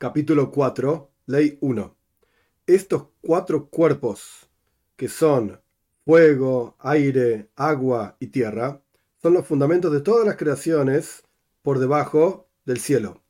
Capítulo 4, Ley 1. Estos cuatro cuerpos, que son fuego, aire, agua y tierra, son los fundamentos de todas las creaciones por debajo del cielo.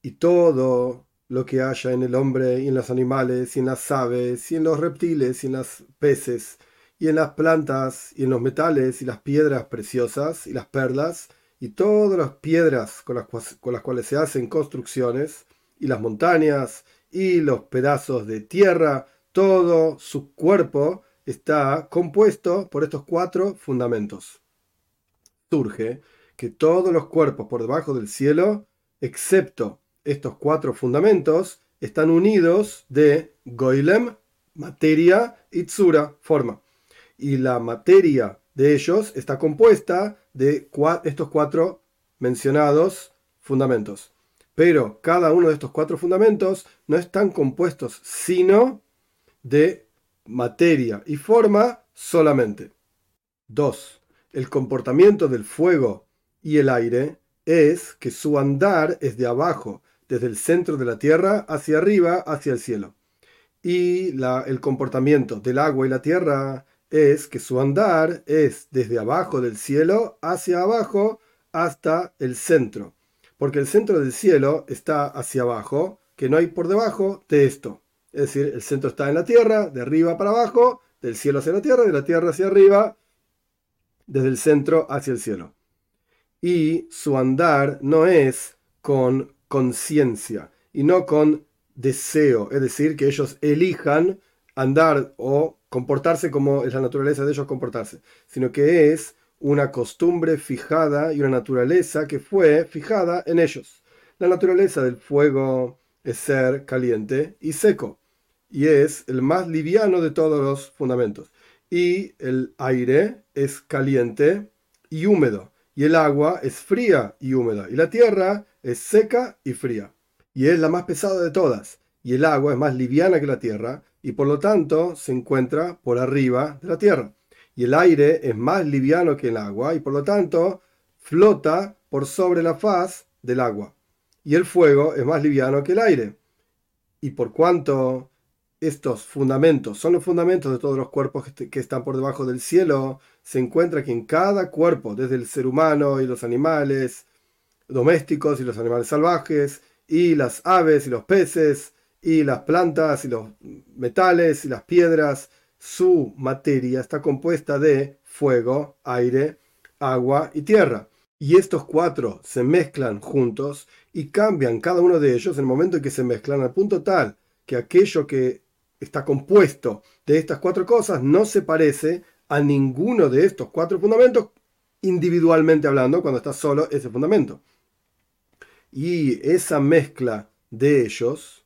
Y todo lo que haya en el hombre y en los animales y en las aves y en los reptiles y en los peces y en las plantas y en los metales y las piedras preciosas y las perlas y todas las piedras las, con las cuales se hacen construcciones y las montañas y los pedazos de tierra, todo su cuerpo está compuesto por estos cuatro fundamentos. Surge que todos los cuerpos por debajo del cielo, excepto estos cuatro fundamentos, están unidos de Goilem, materia, y Tsura, forma. Y la materia de ellos está compuesta de estos cuatro mencionados fundamentos. Pero cada uno de estos cuatro fundamentos no están compuestos sino de materia y forma solamente. 2. El comportamiento del fuego y el aire es que su andar es de abajo, desde el centro de la tierra hacia arriba, hacia el cielo. Y el comportamiento del agua y la tierra es que su andar es desde abajo del cielo hacia abajo hasta el centro porque el centro del cielo está hacia abajo, que no hay por debajo de esto. Es decir, el centro está en la tierra, de arriba para abajo, del cielo hacia la tierra, de la tierra hacia arriba, desde el centro hacia el cielo. Y su andar no es con conciencia y no con deseo, es decir, que ellos elijan andar o comportarse como es la naturaleza de ellos comportarse, sino que es una costumbre fijada y una naturaleza que fue fijada en ellos. La naturaleza del fuego es ser caliente y seco, y es el más liviano de todos los fundamentos. Y el aire es caliente y húmedo, y el agua es fría y húmeda, y la tierra es seca y fría, y es la más pesada de todas, y el agua es más liviana que la tierra, y por lo tanto se encuentra por arriba de la tierra y el aire es más liviano que el agua y por lo tanto flota por sobre la faz del agua. Y el fuego es más liviano que el aire. Y por cuanto estos fundamentos son los fundamentos de todos los cuerpos que están por debajo del cielo, se encuentra que en cada cuerpo, desde el ser humano y los animales domésticos y los animales salvajes, y las aves y los peces, y las plantas y los metales y las piedras, su materia está compuesta de fuego, aire, agua y tierra. Y estos cuatro se mezclan juntos y cambian cada uno de ellos en el momento en que se mezclan al punto tal que aquello que está compuesto de estas cuatro cosas no se parece a ninguno de estos cuatro fundamentos individualmente hablando cuando está solo ese fundamento. Y esa mezcla de ellos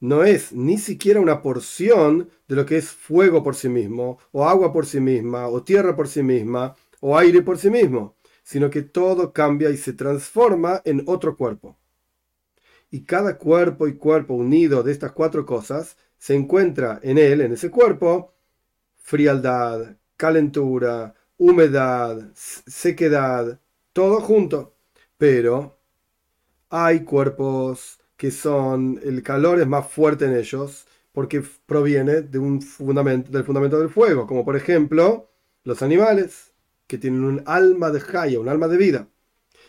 no es ni siquiera una porción de lo que es fuego por sí mismo, o agua por sí misma, o tierra por sí misma, o aire por sí mismo, sino que todo cambia y se transforma en otro cuerpo. Y cada cuerpo y cuerpo unido de estas cuatro cosas se encuentra en él, en ese cuerpo, frialdad, calentura, humedad, sequedad, todo junto. Pero hay cuerpos que son, el calor es más fuerte en ellos porque proviene de un fundamento, del fundamento del fuego, como por ejemplo los animales, que tienen un alma de jaya, un alma de vida.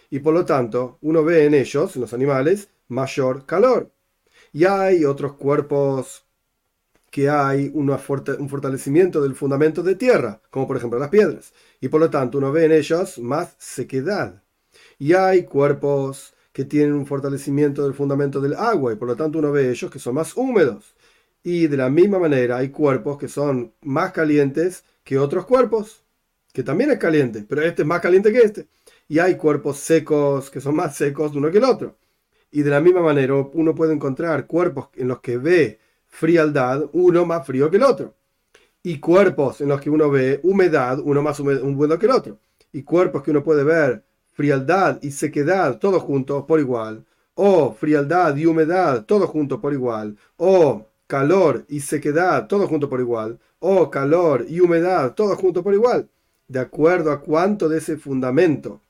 Y por lo tanto, uno ve en ellos, en los animales, mayor calor. Y hay otros cuerpos que hay un fortalecimiento del fundamento de tierra, como por ejemplo las piedras. Y por lo tanto, uno ve en ellos más sequedad. Y hay cuerpos que tienen un fortalecimiento del fundamento del agua y por lo tanto uno ve ellos que son más húmedos. Y de la misma manera hay cuerpos que son más calientes que otros cuerpos, que también es caliente, pero este es más caliente que este. Y hay cuerpos secos que son más secos de uno que el otro. Y de la misma manera uno puede encontrar cuerpos en los que ve frialdad, uno más frío que el otro. Y cuerpos en los que uno ve humedad, uno más húmedo que el otro. Y cuerpos que uno puede ver frialdad y sequedad, todos juntos por igual, o frialdad y humedad, todos juntos por igual, o calor y sequedad, todos juntos por igual, o calor y humedad, todos juntos por igual, de acuerdo a cuánto de ese fundamento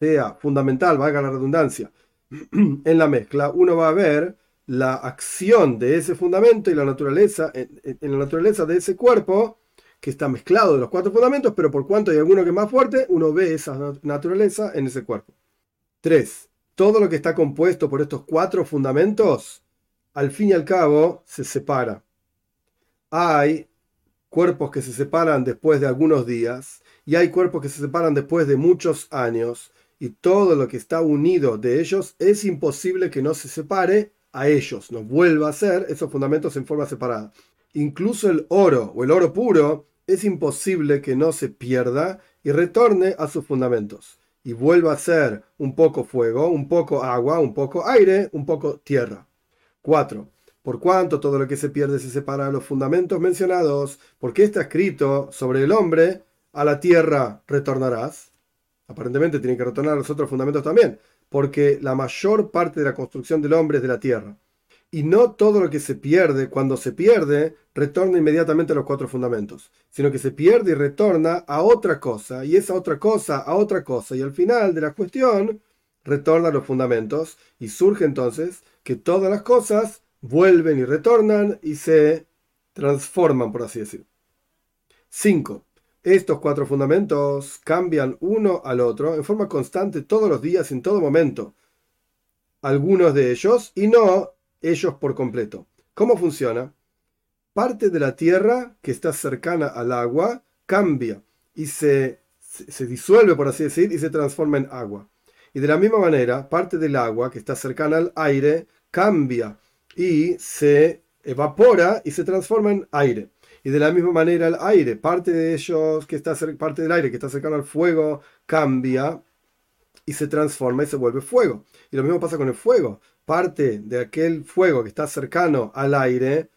sea fundamental, valga la redundancia, en la mezcla, uno va a ver la acción de ese fundamento y la naturaleza, en, la naturaleza de ese cuerpo que está mezclado de los cuatro fundamentos, pero por cuanto hay alguno que es más fuerte, uno ve esa naturaleza en ese cuerpo. 3. Todo lo que está compuesto por estos cuatro fundamentos, al fin y al cabo, se separa. Hay cuerpos que se separan después de algunos días y hay cuerpos que se separan después de muchos años y todo lo que está unido de ellos es imposible que no se separe a ellos, no vuelva a ser esos fundamentos en forma separada. Incluso el oro o el oro puro es imposible que no se pierda y retorne a sus fundamentos y vuelva a ser un poco fuego, un poco agua, un poco aire, un poco tierra. 4. Por cuanto todo lo que se pierde se separa de los fundamentos mencionados, porque está escrito sobre el hombre, a la tierra retornarás. Aparentemente tienen que retornar a los otros fundamentos también, porque la mayor parte de la construcción del hombre es de la tierra. Y no todo lo que se pierde, cuando se pierde, retorna inmediatamente a los cuatro fundamentos, sino que se pierde y retorna a otra cosa, y esa otra cosa a otra cosa, y al final de la cuestión retorna a los fundamentos, y surge entonces que todas las cosas vuelven y retornan y se transforman, por así decir. 5. Estos cuatro fundamentos cambian uno al otro en forma constante todos los días, en todo momento. Algunos de ellos y no ellos por completo. ¿Cómo funciona? Parte de la tierra que está cercana al agua cambia y se, se disuelve, por así decir, y se transforma en agua. Y de la misma manera, parte del agua que está cercana al aire cambia y se evapora y se transforma en aire. Y de la misma manera el aire, parte de ellos que está parte del aire que está cercano al fuego cambia y se transforma y se vuelve fuego. Y lo mismo pasa con el fuego. Parte de aquel fuego que está cercano al aire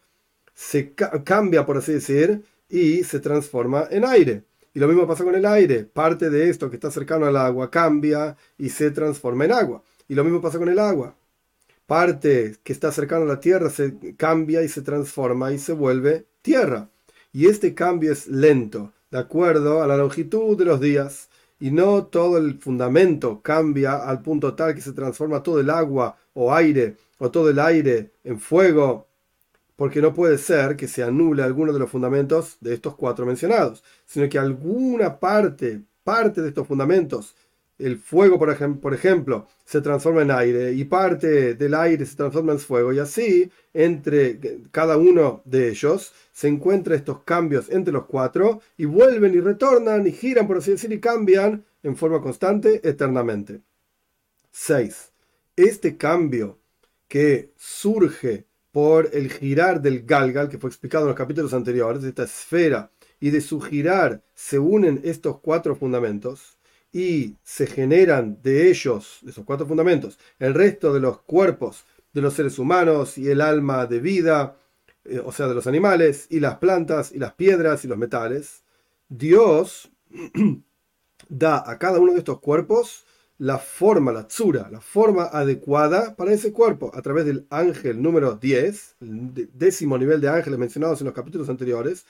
se cambia, por así decir, y se transforma en aire. Y lo mismo pasa con el aire. Parte de esto que está cercano al agua cambia y se transforma en agua. Y lo mismo pasa con el agua. Parte que está cercano a la tierra se cambia y se transforma y se vuelve tierra. Y este cambio es lento, de acuerdo a la longitud de los días. Y no todo el fundamento cambia al punto tal que se transforma todo el agua o aire o todo el aire en fuego, porque no puede ser que se anule alguno de los fundamentos de estos cuatro mencionados, sino que alguna parte, parte de estos fundamentos el fuego, por, por, ejemplo, se transforma en aire y parte del aire se transforma en fuego y así entre cada uno de ellos se encuentran estos cambios entre los cuatro y vuelven y retornan y giran, por así decir, y cambian en forma constante eternamente. 6. Este cambio que surge por el girar del Galgal, que fue explicado en los capítulos anteriores, de esta esfera, y de su girar se unen estos cuatro fundamentos, y se generan de ellos, de esos cuatro fundamentos, el resto de los cuerpos de los seres humanos y el alma de vida, eh, o sea, de los animales, y las plantas, y las piedras, y los metales, Dios da a cada uno de estos cuerpos la forma, la tsura, la forma adecuada para ese cuerpo, a través del ángel número 10, el décimo nivel de ángeles mencionados en los capítulos anteriores,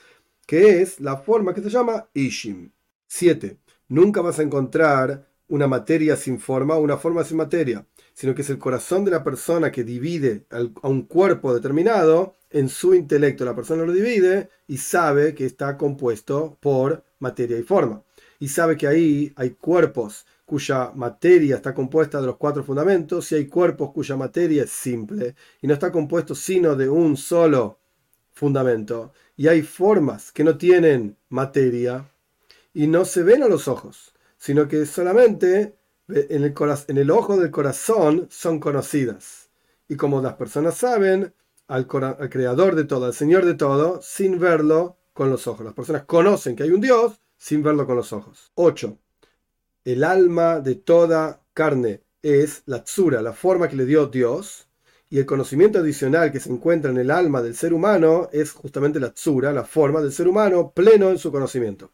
que es la forma que se llama Ishim. 7. Nunca vas a encontrar una materia sin forma o una forma sin materia, sino que es el corazón de la persona que divide a un cuerpo determinado en su intelecto. La persona lo divide y sabe que está compuesto por materia y forma. Y sabe que ahí hay cuerpos cuya materia está compuesta de los cuatro fundamentos y hay cuerpos cuya materia es simple y no está compuesto sino de un solo fundamento. Y hay formas que no tienen materia y no se ven a los ojos, sino que solamente en el, ojo del corazón son conocidas. Y como las personas saben, al, al, creador de todo, al Señor de todo, sin verlo con los ojos. Las personas conocen que hay un Dios sin verlo con los ojos. 8. El alma de toda carne es la tsura, la forma que le dio Dios, y el conocimiento adicional que se encuentra en el alma del ser humano es justamente la tsura, la forma del ser humano pleno en su conocimiento.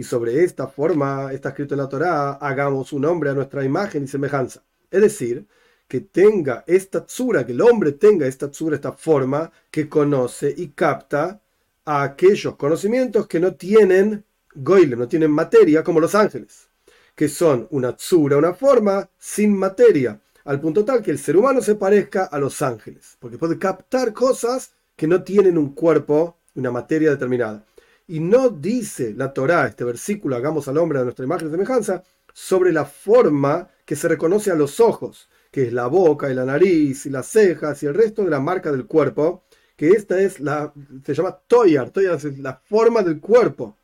Y sobre esta forma está escrito en la Torá, hagamos un hombre a nuestra imagen y semejanza. Es decir, que tenga esta tsura, que el hombre tenga esta tsura, esta forma, que conoce y capta a aquellos conocimientos que no tienen goyle, no tienen materia, como los ángeles, que son una tsura, una forma sin materia, al punto tal que el ser humano se parezca a los ángeles, porque puede captar cosas que no tienen un cuerpo, una materia determinada. Y no dice la Torá, este versículo, hagamos al hombre a nuestra imagen y semejanza, sobre la forma que se reconoce a los ojos, que es la boca y la nariz y las cejas y el resto de la marca del cuerpo, que esta es la, se llama Toyar, Toyar es la forma del cuerpo.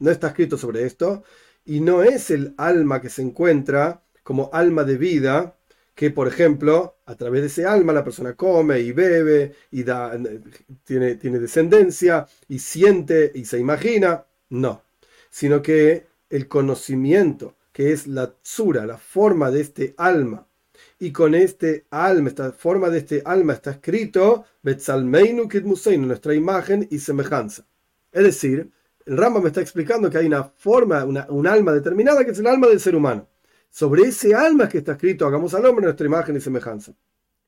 No está escrito sobre esto, y no es el alma que se encuentra como alma de vida, que por ejemplo, a través de ese alma la persona come y bebe y da, tiene, tiene descendencia y siente y se imagina. No, sino que el conocimiento, que es la tsura, la forma de este alma, y con este alma, esta forma de este alma está escrito Betzalmeinu Kidmuseinu, nuestra imagen y semejanza. Es decir, el Rambam me está explicando que hay una forma, una, un alma determinada que es el alma del ser humano. Sobre ese alma que está escrito, hagamos al hombre nuestra imagen y semejanza.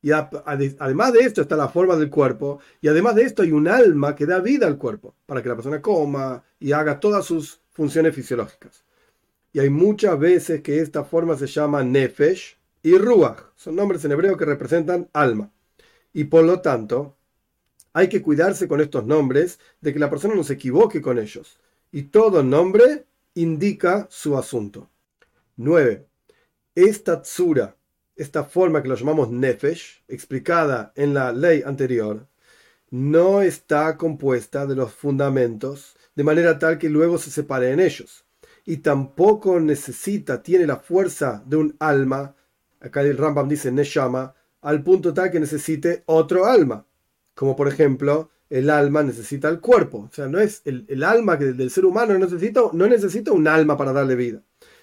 Y además de esto está la forma del cuerpo, y además de esto hay un alma que da vida al cuerpo, para que la persona coma y haga todas sus funciones fisiológicas. Y hay muchas veces que esta forma se llama nefesh, y Ruach. Son nombres en hebreo que representan alma. Y por lo tanto, hay que cuidarse con estos nombres de que la persona no se equivoque con ellos. Y todo nombre indica su asunto. 9. Esta tsura, esta forma que lo llamamos nefesh, explicada en la ley anterior, no está compuesta de los fundamentos de manera tal que luego se separe en ellos. Y tampoco necesita, tiene la fuerza de un alma acá el Rambam dice Neshama, al punto tal que necesite otro alma. Como por ejemplo, el alma necesita el cuerpo. O sea, no es el, alma que del ser humano no necesita, no necesita un alma para darle vida,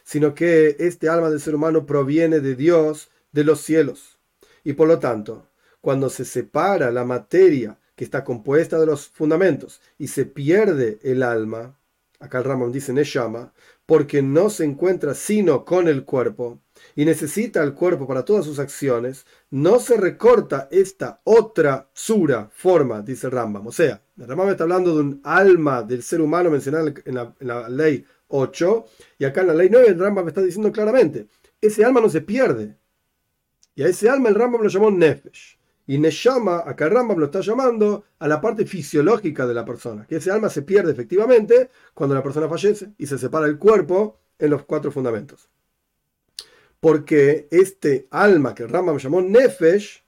sino que este alma del ser humano proviene de Dios, de los cielos. Y por lo tanto, cuando se separa la materia que está compuesta de los fundamentos y se pierde el alma, acá el Rambam dice Neshama, porque no se encuentra sino con el cuerpo, y necesita el cuerpo para todas sus acciones, no se recorta esta otra tsura, forma, dice Rambam. O sea, el Rambam está hablando de un alma del ser humano mencionado en la, ley 8, y acá en la ley 9 el Rambam está diciendo claramente, ese alma no se pierde. Y a ese alma el Rambam lo llamó Nefesh. Y Neshama, acá el Rambam lo está llamando a la parte fisiológica de la persona, que ese alma se pierde efectivamente cuando la persona fallece y se separa el cuerpo en los cuatro fundamentos porque este alma que el Rambam llamó Nefesh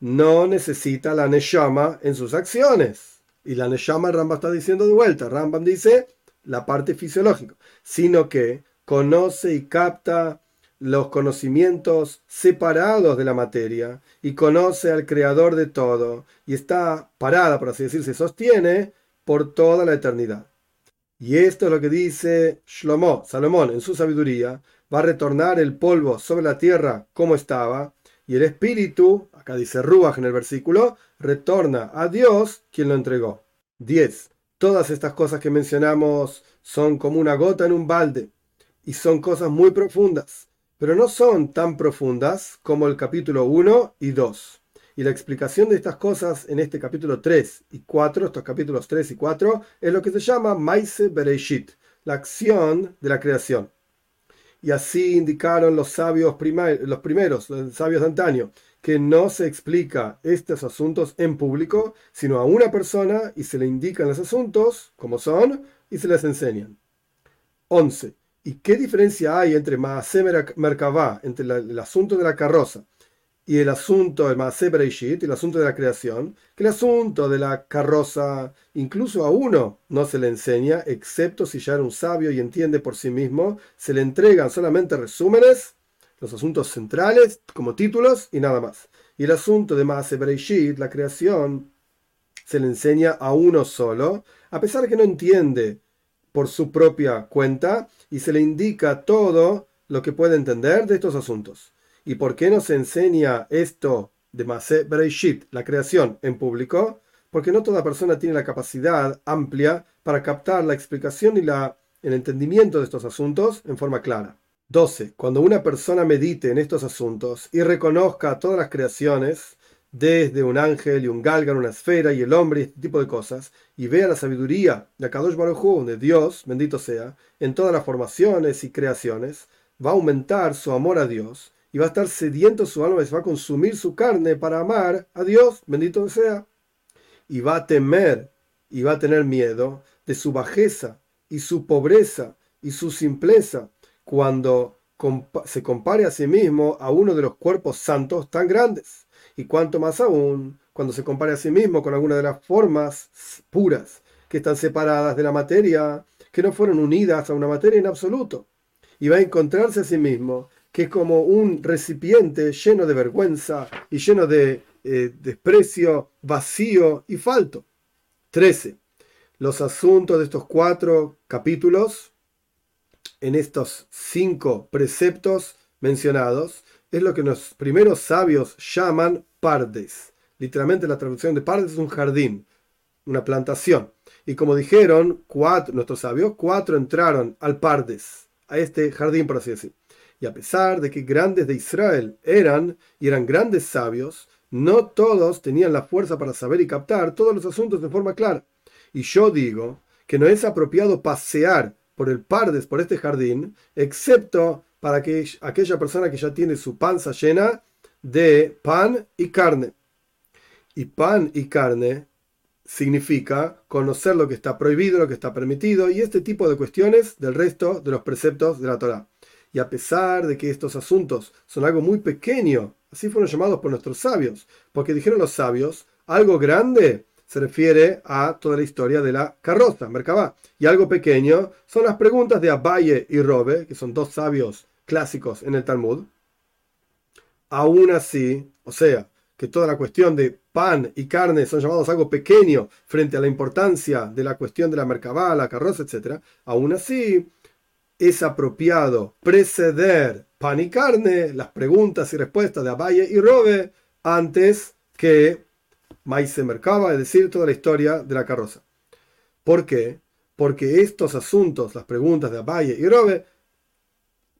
no necesita la Neshama en sus acciones. Y la Neshama el Rambam está diciendo de vuelta. Rambam dice la parte fisiológica, sino que conoce y capta los conocimientos separados de la materia y conoce al creador de todo y está parada, por así decir, se sostiene por toda la eternidad. Y esto es lo que dice Shlomo, Salomón, en su sabiduría, va a retornar el polvo sobre la tierra como estaba, y el espíritu, acá dice Ruach en el versículo, retorna a Dios quien lo entregó. 10. Todas estas cosas que mencionamos son como una gota en un balde, y son cosas muy profundas, pero no son tan profundas como el capítulo 1 y 2. Y la explicación de estas cosas en este capítulo 3 y 4, estos capítulos 3 y 4, es lo que se llama Maise Bereishit, la acción de la creación. Y así indicaron los sabios los primeros, los sabios de antaño, que no se explica estos asuntos en público, sino a una persona y se le indican los asuntos como son y se les enseñan. 11. ¿Y qué diferencia hay entre Maaseh Merkavá, entre el asunto de la carroza, y el asunto del Maaseh Breishit, el asunto de la creación, que el asunto de la carroza incluso a uno no se le enseña, excepto si ya era un sabio y entiende por sí mismo, se le entregan solamente resúmenes, los asuntos centrales como títulos y nada más. Y el asunto de Maaseh Breishit, la creación, se le enseña a uno solo, a pesar de que no entiende por su propia cuenta y se le indica todo lo que puede entender de estos asuntos. ¿Y por qué no se enseña esto de Masé Breishit, la creación, en público? Porque no toda persona tiene la capacidad amplia para captar la explicación y la, el entendimiento de estos asuntos en forma clara. 12. Cuando una persona medite en estos asuntos y reconozca todas las creaciones, desde un ángel y un galgan, una esfera y el hombre y este tipo de cosas, y vea la sabiduría de Kadosh Baruj de Dios, bendito sea, en todas las formaciones y creaciones, va a aumentar su amor a Dios y va a estar sediento su alma y se va a consumir su carne para amar a Dios, bendito sea, y va a temer y va a tener miedo de su bajeza y su pobreza y su simpleza cuando se compare a sí mismo a uno de los cuerpos santos tan grandes. Y cuanto más aún cuando se compare a sí mismo con alguna de las formas puras que están separadas de la materia, que no fueron unidas a una materia en absoluto. Y va a encontrarse a sí mismo que es como un recipiente lleno de vergüenza y lleno de eh, desprecio, vacío y falto. 13. Los asuntos de estos cuatro capítulos, en estos cinco preceptos mencionados, es lo que los primeros sabios llaman pardes. Literalmente la traducción de pardes es un jardín, una plantación. Y como dijeron cuatro, nuestros sabios, cuatro entraron al pardes, a este jardín, por así decir. Y a pesar de que grandes de Israel eran y eran grandes sabios, no todos tenían la fuerza para saber y captar todos los asuntos de forma clara. Y yo digo que no es apropiado pasear por el Pardes, por este jardín, excepto para que aquella persona que ya tiene su panza llena de pan y carne. Y pan y carne significa conocer lo que está prohibido, lo que está permitido y este tipo de cuestiones del resto de los preceptos de la Torah. Y a pesar de que estos asuntos son algo muy pequeño, así fueron llamados por nuestros sabios, porque dijeron los sabios, algo grande se refiere a toda la historia de la carroza, Merkabah, y algo pequeño son las preguntas de Abaye y Robe, que son dos sabios clásicos en el Talmud. Aún así, o sea, que toda la cuestión de pan y carne son llamados algo pequeño frente a la importancia de la cuestión de la Merkabah, la carroza, etc. Aún así, es apropiado preceder pan y carne, las preguntas y respuestas de Abaye y Robe, antes que Maise Merkaba, es decir, toda la historia de la carroza. ¿Por qué? Porque estos asuntos, las preguntas de Abaye y Robe,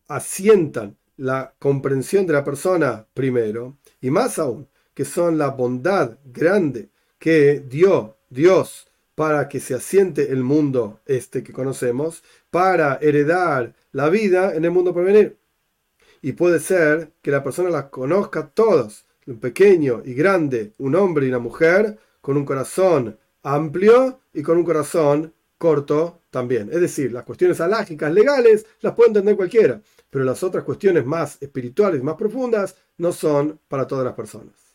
asientan la comprensión de la persona primero, y más aún, que son la bondad grande que dio Dios para que se asiente el mundo este que conocemos, para heredar la vida en el mundo por venir. Y puede ser que la persona las conozca todos, un pequeño y grande, un hombre y una mujer, con un corazón amplio y con un corazón corto también. Es decir, las cuestiones alágicas, legales, las puede entender cualquiera, pero las otras cuestiones más espirituales, más profundas, no son para todas las personas.